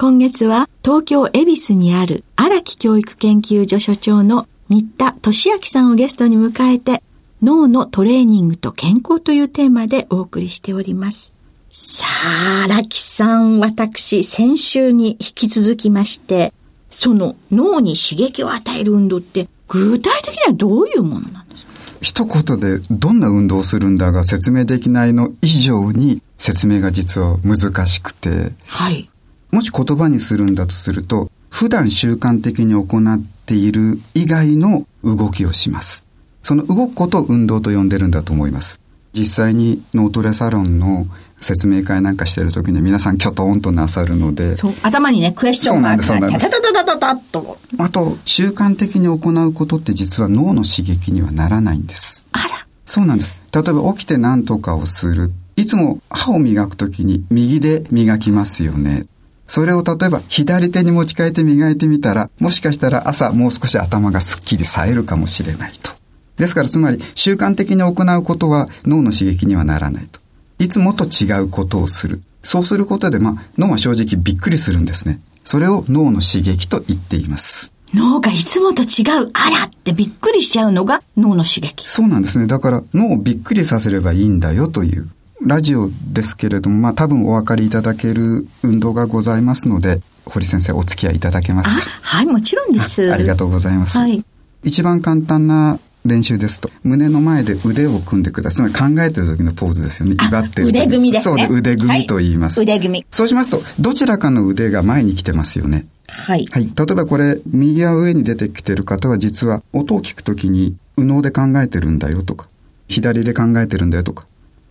今月は東京恵比寿にある荒木教育研究所所長の新田俊明さんをゲストに迎えて脳のトレーニングと健康というテーマでお送りしております。さあ、荒木さん、私、先週に引き続きまして、その脳に刺激を与える運動って具体的にはどういうものなんですか？一言でどんな運動をするんだが説明できないの以上に説明が実は難しくて、はい。もし言葉にするんだとすると、普段習慣的に行っている以外の動きをします。その動くことを運動と呼んでるんだと思います。実際に脳トレサロンの説明会なんかしてる時に皆さんキョトンとなさるので。頭にね、クエスチョンがあって、そうなんです。タタタタタタと。あと、習慣的に行うことって実は脳の刺激にはならないんです。あら。そうなんです。例えば起きて何とかをする。いつも歯を磨くときに右で磨きますよね。それを例えば左手に持ち替えて磨いてみたら、もしかしたら朝もう少し頭がすっきり冴えるかもしれないと。ですからつまり習慣的に行うことは脳の刺激にはならないと。いつもと違うことをする。そうすることで、まあ、脳は正直びっくりするんですね。それを脳の刺激と言っています。脳がいつもと違う、あらってびっくりしちゃうのが脳の刺激。そうなんですね。だから脳をびっくりさせればいいんだよという。ラジオですけれども、まあ多分お分かりいただける運動がございますので、堀先生お付き合いいただけますか？はい、もちろんです。ありがとうございます。はい。一番簡単な練習ですと、胸の前で腕を組んでください。つまり考えてる時のポーズですよね。威張ってる。腕組みですね。そうで、腕組みと言います、はい、腕組み。そうしますと、どちらかの腕が前に来てますよね。はい。はい。例えばこれ、右や上に出てきてる方は実は音を聞くときに、右脳で考えてるんだよとか、左で考えてるんだよとか、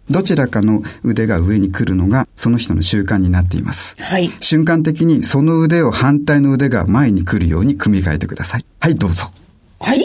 どちらかの腕が上に来るのがその人の習慣になっています。はい。瞬間的にその腕を反対の腕が前に来るように組み替えてください。はい、どうぞ。はい？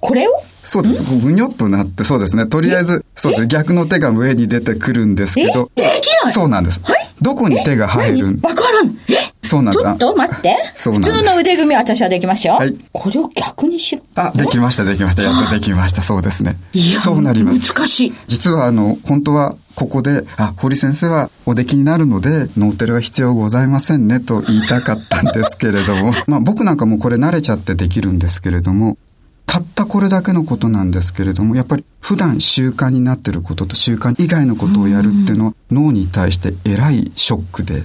これを？そうです。ぐにょっとなって、そうですね。とりあえず、そうです。逆の手が上に出てくるんですけど。できないそうなんです。はい？どこに手が入るわからん。え？そうなんだ。ちょっと待って。そうなん普通の腕組み私はできますよ。はい。これを逆にしろ。あ、できました、できました。やっとできました。そうですね。いや、そうなります。難しい。実は、あの、本当は、ここで、あ、堀先生はお出来になるので、ノーテルは必要ございませんねと言いたかったんですけれども、まあ僕なんかもこれ慣れちゃってできるんですけれども、たったこれだけのことなんですけれども、やっぱり普段習慣になってることと習慣以外のことをやるっていうのは、脳に対してえらいショックで、は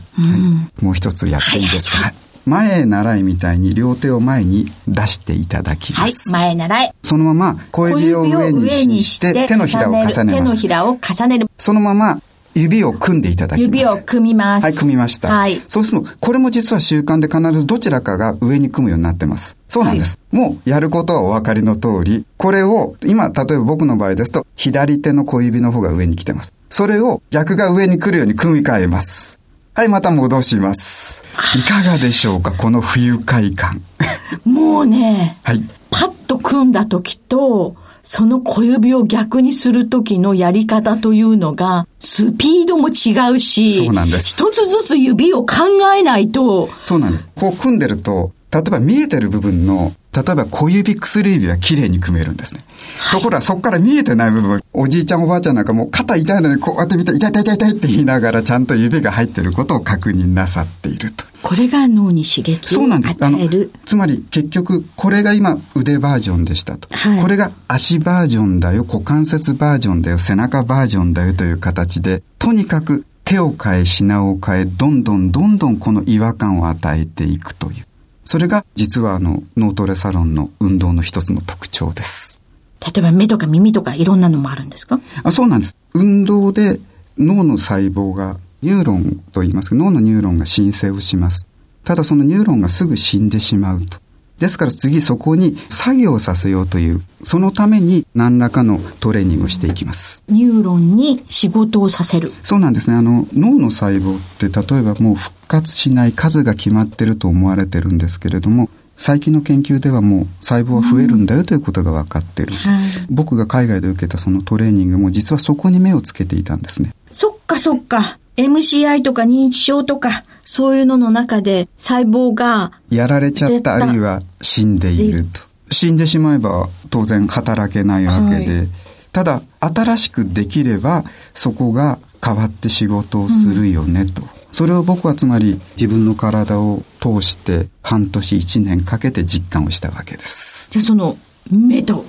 い、もう一つやっていいですか、はい前へ習いみたいに両手を前に出していただきます。はい、前習い。そのまま小指を上にして手のひらを重ねます。手のひらを重ねる。そのまま指を組んでいただきます。指を組みます。はい、組みました。はい。そうすると、これも実は習慣で必ずどちらかが上に組むようになってます。そうなんです。はい、もうやることはお分かりの通り、これを、今、例えば僕の場合ですと、左手の小指の方が上に来てます。それを逆が上に来るように組み替えます。はい、また戻します。いかがでしょうか、この不愉快感。もうね、はい。パッと組んだ時と、その小指を逆にする時のやり方というのが、スピードも違うし、そうなんです。一つずつ指を考えないと。そうなんです。こう組んでると、例えば見えてる部分の、例えば小指薬指は綺麗に組めるんですね。ところがそこから見えてない部分、おじいちゃんおばあちゃんなんかもう肩痛いのにこうやって見て、痛い痛い痛い痛いって言いながらちゃんと指が入ってることを確認なさっていると。これが脳に刺激を与える。つまり結局これが今腕バージョンでしたと。はい、これが足バージョンだよ、股関節バージョンだよ、背中バージョンだよという形で、とにかく手を変え品を変え、どんどんどんどんこの違和感を与えていくという。それが実はあの脳トレサロンの運動の一つの特徴です。例えば目とか耳とかいろんなのもあるんですか？あそうなんです。運動で脳の細胞がニューロンと言いますか脳のニューロンが新生をします。ただそのニューロンがすぐ死んでしまうと。ですから次そこに作業させようという、そのために何らかのトレーニングをしていきます。ニューロンに仕事をさせる。そうなんですね。あの、脳の細胞って例えばもう復活しない数が決まってると思われてるんですけれども、最近の研究ではもう細胞は増えるんだよということが分かってる、はい、僕が海外で受けたそのトレーニングも実はそこに目をつけていたんですね。そっかそっか。MCI とか認知症とか、そういうのの中で細胞が。やられちゃった、あるいは死んでいると。死んでしまえば当然働けないわけで、はい、ただ新しくできればそこが変わって仕事をするよねと。うんそれを僕はつまり自分の体を通して半年一年かけて実感をしたわけです。じゃあその目と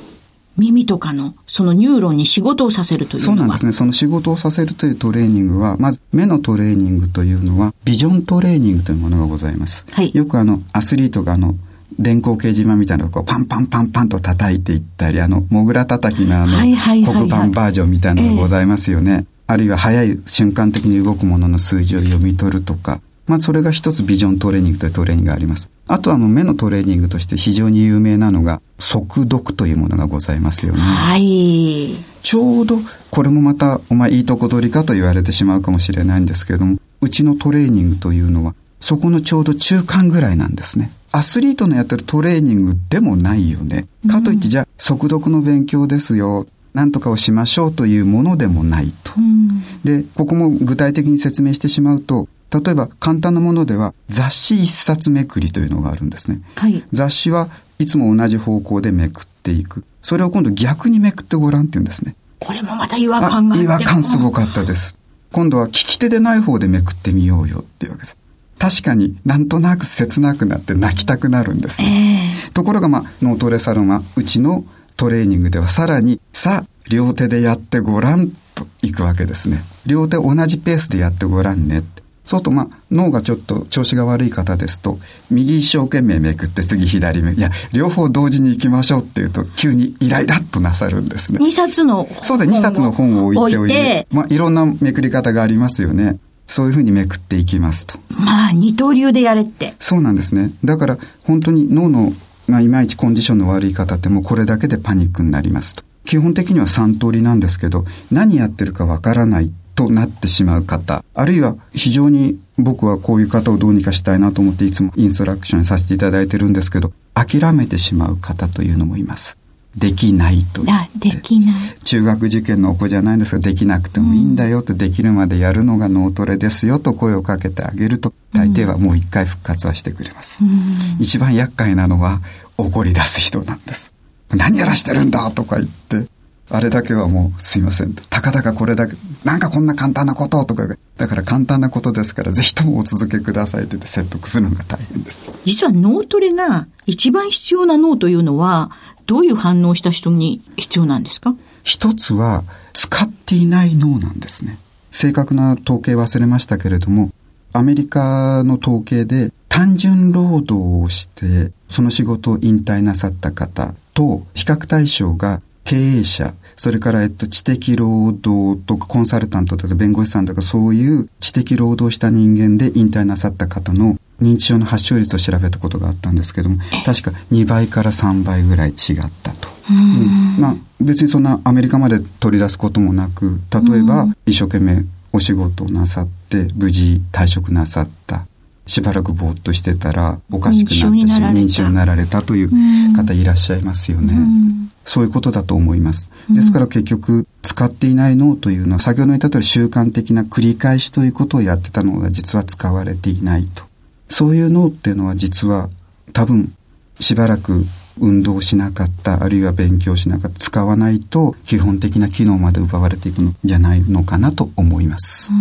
耳とかのそのニューロンに仕事をさせるというそうなんですね。その仕事をさせるというトレーニングは、まず目のトレーニングというのは、ビジョントレーニングというものがございます。はい、よくあの、アスリートがあの、電光掲示板みたいなのをこうパンパンパンパンと叩いていったり、あの、モグラ叩きのあの、黒板バージョンみたいなのがございますよね。えー、あるいは早い瞬間的に動くものの数字を読み取るとか、まあ、それが一つビジョントレーニングというトレーニングがあります。あとは目のトレーニングとして非常に有名なのが、速読というものがございますよね。はい。ちょうど、これもまた、お前いいとこ取りかと言われてしまうかもしれないんですけれども、うちのトレーニングというのは、そこのちょうど中間ぐらいなんですね。アスリートのやってるトレーニングでもないよね。かといって、じゃあ、速読の勉強ですよ。何とかをしましょうというものでもないと。うん、で、ここも具体的に説明してしまうと、例えば簡単なものでは雑誌一冊めくりというのがあるんですね。はい、雑誌はいつも同じ方向でめくっていく。それを今度逆にめくってごらんって言うんですね。これもまた違和感が違和感すごかったです。今度は利き手でない方でめくってみようよっていうわけです。確かになんとなく切なくなって泣きたくなるんですね。えー、ところがまあ脳トレサロンはうちのトレーニングではさらにさあ両手でやってごらんといくわけですね。両手同じペースでやってごらんね。そうと、まあ、脳がちょっと調子が悪い方ですと、右一生懸命めくって次左目。いや、両方同時に行きましょうっていうと、急にイライラっとなさるんですね。2冊のそうで、2冊の本を置いておいて、まあ、いろんなめくり方がありますよね。そういうふうにめくっていきますと。まあ、二刀流でやれって。そうなんですね。だから、本当に脳の、まあ、いまいちコンディションの悪い方ってもうこれだけでパニックになりますと。基本的には3通りなんですけど、何やってるかわからないとなってしまう方、あるいは非常に僕はこういう方をどうにかしたいなと思っていつもインストラクションさせていただいてるんですけど、諦めてしまう方というのもいます。できないと言って。できない。中学受験のお子じゃないんですが、できなくてもいいんだよと、できるまでやるのが脳トレですよと声をかけてあげると、大抵はもう一回復活はしてくれます。うん、一番厄介なのは怒り出す人なんです。何やらしてるんだとか言って、あれだけはもうすいません。たかだかこれだけ、なんかこんな簡単なこととか、だから簡単なことですからぜひともお続けくださいって言って説得するのが大変です。実は脳トレが一番必要な脳というのは、どういう反応した人に必要なんですか？一つは使っていない脳なんですね。正確な統計忘れましたけれども、アメリカの統計で単純労働をしてその仕事を引退なさった方と比較対象が経営者、それから、えっと、知的労働とかコンサルタントとか弁護士さんとかそういう知的労働した人間で引退なさった方の認知症の発症率を調べたことがあったんですけども、確か2倍から3倍ぐらい違ったと。うん、まあ、別にそんなアメリカまで取り出すこともなく、例えば一生懸命お仕事をなさって無事退職なさった。しばらくぼーっとしてたらおかしくなってし認知症になられた。という方いらっしゃいますよね。そういうことだと思います。ですから結局、使っていない脳というのは、先ほど言った通り習慣的な繰り返しということをやってたのが実は使われていないと。そういう脳っていうのは実は多分、しばらく運動しなかった、あるいは勉強しなかった、使わないと基本的な機能まで奪われていくのじゃないのかなと思います。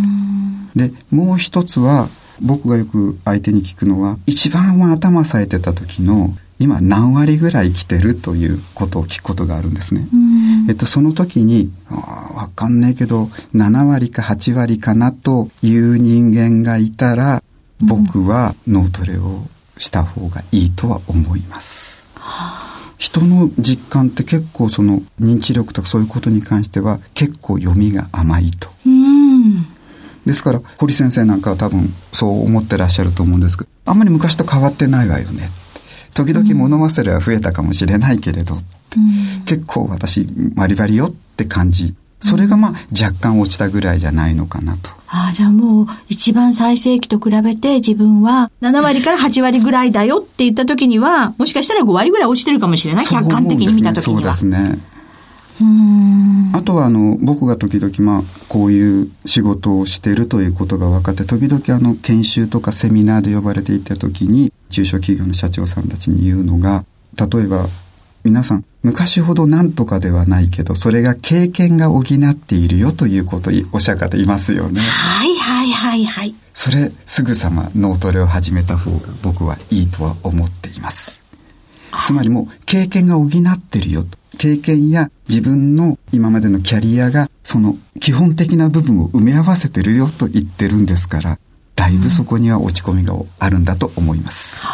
で、もう一つは、僕がよく相手に聞くのは、一番は頭冴えてた時の今何割ぐらい来てるということを聞くことがあるんですね。えっと、その時に、わかんないけど、7割か8割かなという人間がいたら、僕は脳トレをした方がいいとは思います。人の実感って結構その認知力とかそういうことに関しては結構読みが甘いと。ですから堀先生なんかは多分そう思ってらっしゃると思うんですけどあんまり昔と変わってないわよね時々物忘れは増えたかもしれないけれど、うん、結構私バリバリよって感じそれがまあ若干落ちたぐらいじゃないのかなと。ああ、じゃあもう一番最盛期と比べて自分は7割から8割ぐらいだよって言った時には、もしかしたら5割ぐらい落ちてるかもしれない、客観的に見た時には。そうですね。あとはあの僕が時々まあこういう仕事をしているということが分かって時々あの研修とかセミナーで呼ばれていた時に中小企業の社長さんたちに言うのが例えば皆さん昔ほど何とかではないけどそれが経験が補っているよということをおっしゃる方いますよね。はいはいはいはい。それすぐさま脳トレを始めた方が僕はいいとは思っています。つまりもう経験が補ってるよと。経験や自分の今までのキャリアがその基本的な部分を埋め合わせてるよと言ってるんですから、だいぶそこには落ち込みがあるんだと思います。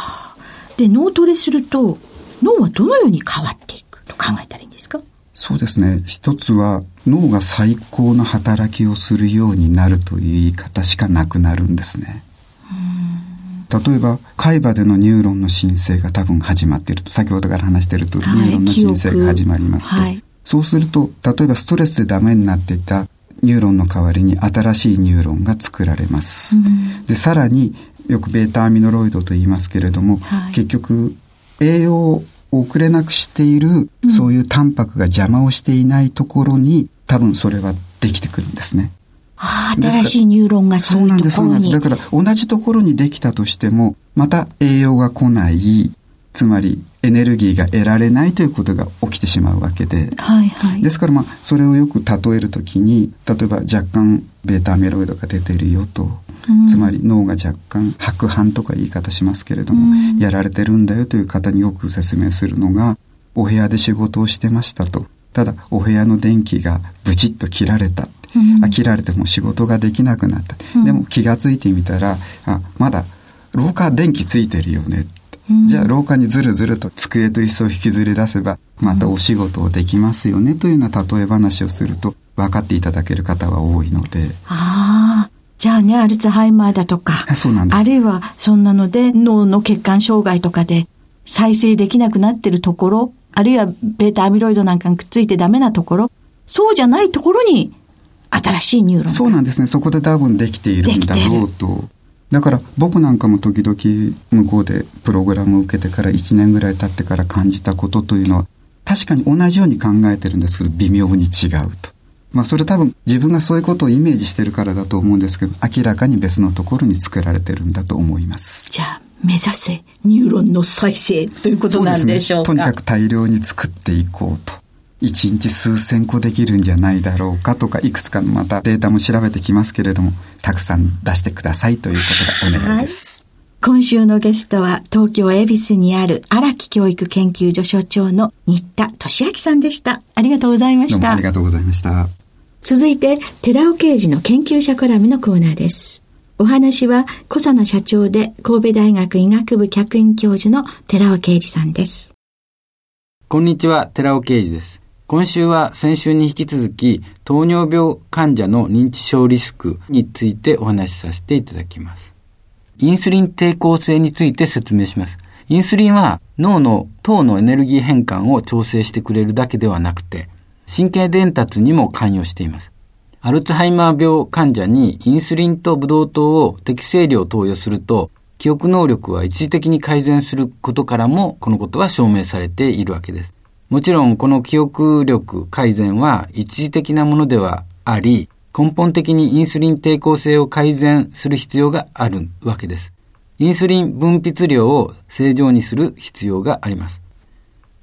で、脳トレすると脳はどのように変わっていくと考えたらいいんですか？そうですね。一つは脳が最高の働きをするようになるという言い方しかなくなるんですね。例えば海馬でのニューロンの新生が多分始まっていると先ほどから話していると、はい、ニューロンの新生が始まりますと、はい、そうすると例えばストレスでダメになっていたニューロンの代わりに新しいニューロンが作られます。でさらによくベータアミロイドと言いますけれども、はい、結局栄養を送れなくしている、そういうタンパクが邪魔をしていないところに多分それはできてくるんですね。はあ、新しいニューロンがそうなんです、そうなんです。だから同じところにできたとしても、また栄養が来ない、つまりエネルギーが得られないということが起きてしまうわけで。はいはい。ですからまあ、それをよく例えるときに、例えば若干ベータアメロイドが出てるよと。つまり脳が若干白斑とか言い方しますけれども、やられてるんだよという方によく説明するのが、お部屋で仕事をしてましたと。ただ、お部屋の電気がブチッと切られた。飽きられても仕事ができなくなった。でも気がついてみたら、あ、まだ廊下電気ついてるよね。じゃあ廊下にずるずると机と椅子を引きずり出せばまたお仕事をできますよねというような例え話をすると分かっていただける方は多いので。ああ。じゃあね、アルツハイマーだとか、そうなんですあるいはそんなので脳の血管障害とかで再生できなくなってるところ、あるいはベータアミロイドなんかにくっついてダメなところ、そうじゃないところに新しいニューロンそうなんですね。そこで多分できているんだろうと。だから僕なんかも時々向こうでプログラムを受けてから1年ぐらい経ってから感じたことというのは確かに同じように考えてるんですけど微妙に違うと。まあそれ多分自分がそういうことをイメージしてるからだと思うんですけど明らかに別のところに作られてるんだと思います。じゃあ目指せニューロンの再生ということなんでしょうか？うね、とにかく大量に作っていこうと。1日数千個できるんじゃないだろうかとかいくつかまたデータも調べてきますけれどもたくさん出してくださいということがお願いです。今週のゲストは東京恵比寿にある荒木教育研究所所長の新田俊明さんでした。ありがとうございました。ありがとうございました。続いて、寺尾啓二の研究者コラムのコーナーです。お話は、小佐奈社長で神戸大学医学部客員教授の寺尾啓二さんです。こんにちは、寺尾啓二です。今週は先週に引き続き糖尿病患者の認知症リスクについてお話しさせていただきます。インスリン抵抗性について説明します。インスリンは脳の糖のエネルギー変換を調整してくれるだけではなくて、神経伝達にも関与しています。アルツハイマー病患者にインスリンとブドウ糖を適正量投与すると、記憶能力は一時的に改善することからも、このことは証明されているわけです。もちろんこの記憶力改善は一時的なものではあり、根本的にインスリン抵抗性を改善する必要があるわけです。インスリン分泌量を正常にする必要があります。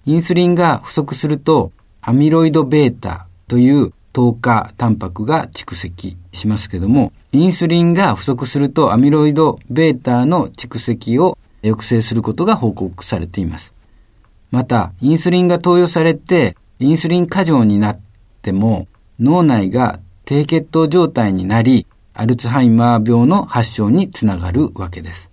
インスリンが不足すると、アミロイド β という糖化タンパクが蓄積しますけども、インスリンが不足するとアミロイド β の蓄積を抑制することが報告されています。また、インスリンが投与されて、インスリン過剰になっても、脳内が低血糖状態になり、アルツハイマー病の発症につながるわけです。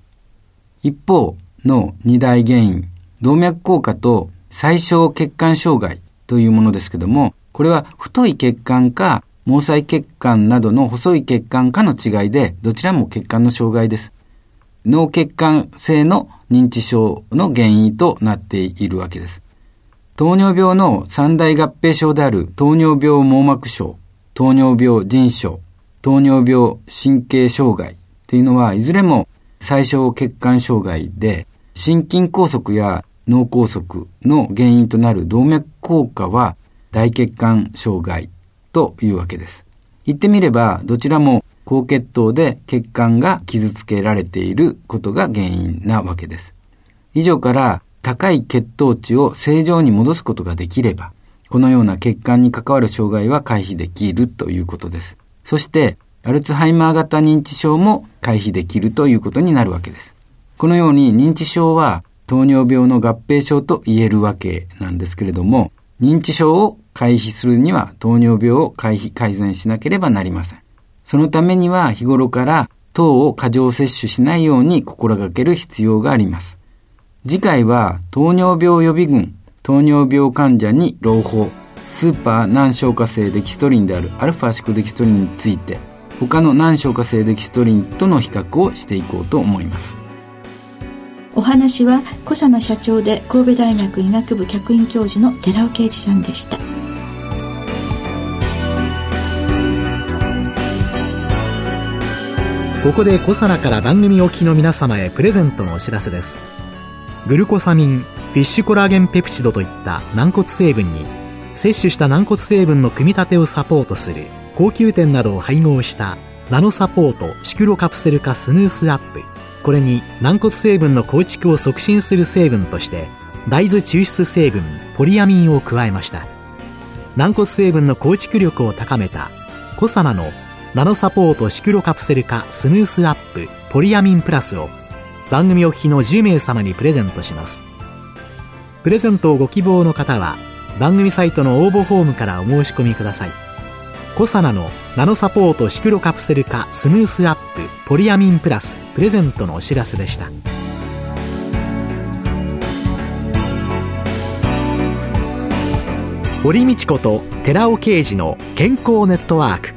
一方の二大原因、動脈硬化と最小血管障害というものですけども、これは太い血管か毛細血管などの細い血管かの違いで、どちらも血管の障害です。脳血管性の認知症の原因となっているわけです。糖尿病の三大合併症である糖尿病網膜症、糖尿病腎症、糖尿病神経障害というのはいずれも最小血管障害で心筋梗塞や脳梗塞の原因となる動脈硬化は大血管障害というわけです。言ってみればどちらも高血糖で血管が傷つけられていることが原因なわけです。以上から高い血糖値を正常に戻すことができれば、このような血管に関わる障害は回避できるということです。そして、アルツハイマー型認知症も回避できるということになるわけです。このように認知症は糖尿病の合併症と言えるわけなんですけれども、認知症を回避するには糖尿病を回避改善しなければなりません。そのためには日頃から糖を過剰摂取しないように心がける必要があります。次回は糖尿病予備軍、糖尿病患者に朗報、スーパー難消化性デキストリンであるアルファシクデキストリンについて、他の難消化性デキストリンとの比較をしていこうと思います。お話は小佐奈社長で神戸大学医学部客員教授の寺尾啓二さんでした。ここでコサナから番組お聞きの皆様へプレゼントのお知らせです。グルコサミンフィッシュコラーゲンペプチドといった軟骨成分に摂取した軟骨成分の組み立てをサポートする高級店などを配合したナノサポートシクロカプセル化スムースアップ。これに軟骨成分の構築を促進する成分として大豆抽出成分ポリアミンを加えました。軟骨成分の構築力を高めたコサナのナノサポートシクロカプセル化スムースアップポリアミンプラスを番組お聞きの10名様にプレゼントします。プレゼントをご希望の方は番組サイトの応募フォームからお申し込みください。コサナのナノサポートシクロカプセル化スムースアップポリアミンプラスプレゼントのお知らせでした。堀道子と寺尾啓二の健康ネットワーク。